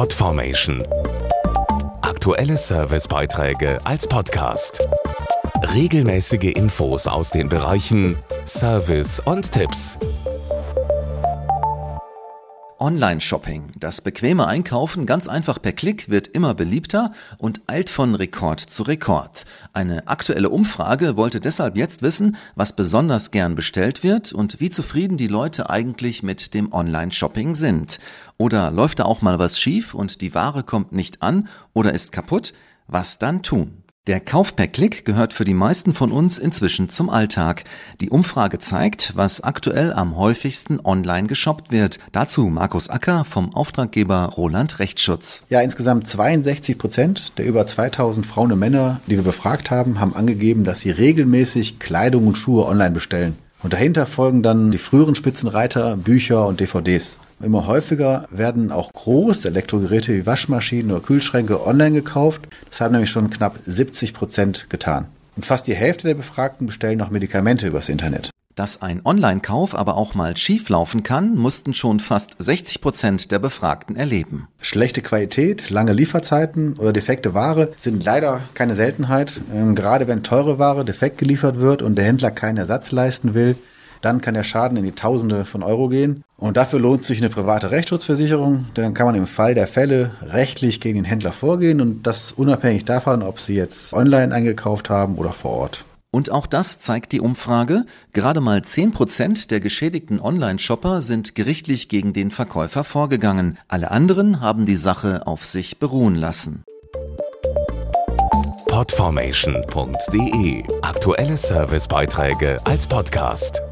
Podformation. Aktuelle Servicebeiträge als Podcast. Regelmäßige Infos aus den Bereichen Service und Tipps. Online-Shopping. Das bequeme Einkaufen ganz einfach per Klick wird immer beliebter und eilt von Rekord zu Rekord. Eine aktuelle Umfrage wollte deshalb jetzt wissen, was besonders gern bestellt wird und wie zufrieden die Leute eigentlich mit dem Online-Shopping sind. Oder läuft da auch mal was schief und die Ware kommt nicht an oder ist kaputt? Was dann tun? Der Kauf per Klick gehört für die meisten von uns inzwischen zum Alltag. Die Umfrage zeigt, was aktuell am häufigsten online geshoppt wird. Dazu Markus Acker vom Auftraggeber Roland Rechtsschutz. Ja, insgesamt 62 Prozent der über 2000 Frauen und Männer, die wir befragt haben, haben angegeben, dass sie regelmäßig Kleidung und Schuhe online bestellen. Und dahinter folgen dann die früheren Spitzenreiter, Bücher und DVDs. Immer häufiger werden auch große Elektrogeräte wie Waschmaschinen oder Kühlschränke online gekauft. Das haben nämlich schon knapp 70 Prozent getan. Und fast die Hälfte der Befragten bestellen auch Medikamente übers Internet. Dass ein Online-Kauf aber auch mal schieflaufen kann, mussten schon fast 60 Prozent der Befragten erleben. Schlechte Qualität, lange Lieferzeiten oder defekte Ware sind leider keine Seltenheit. Ähm, gerade wenn teure Ware defekt geliefert wird und der Händler keinen Ersatz leisten will, dann kann der Schaden in die Tausende von Euro gehen. Und dafür lohnt sich eine private Rechtsschutzversicherung, denn dann kann man im Fall der Fälle rechtlich gegen den Händler vorgehen und das unabhängig davon, ob Sie jetzt online eingekauft haben oder vor Ort. Und auch das zeigt die Umfrage. Gerade mal 10 Prozent der geschädigten Online-Shopper sind gerichtlich gegen den Verkäufer vorgegangen. Alle anderen haben die Sache auf sich beruhen lassen. Podformation.de Aktuelle Servicebeiträge als Podcast.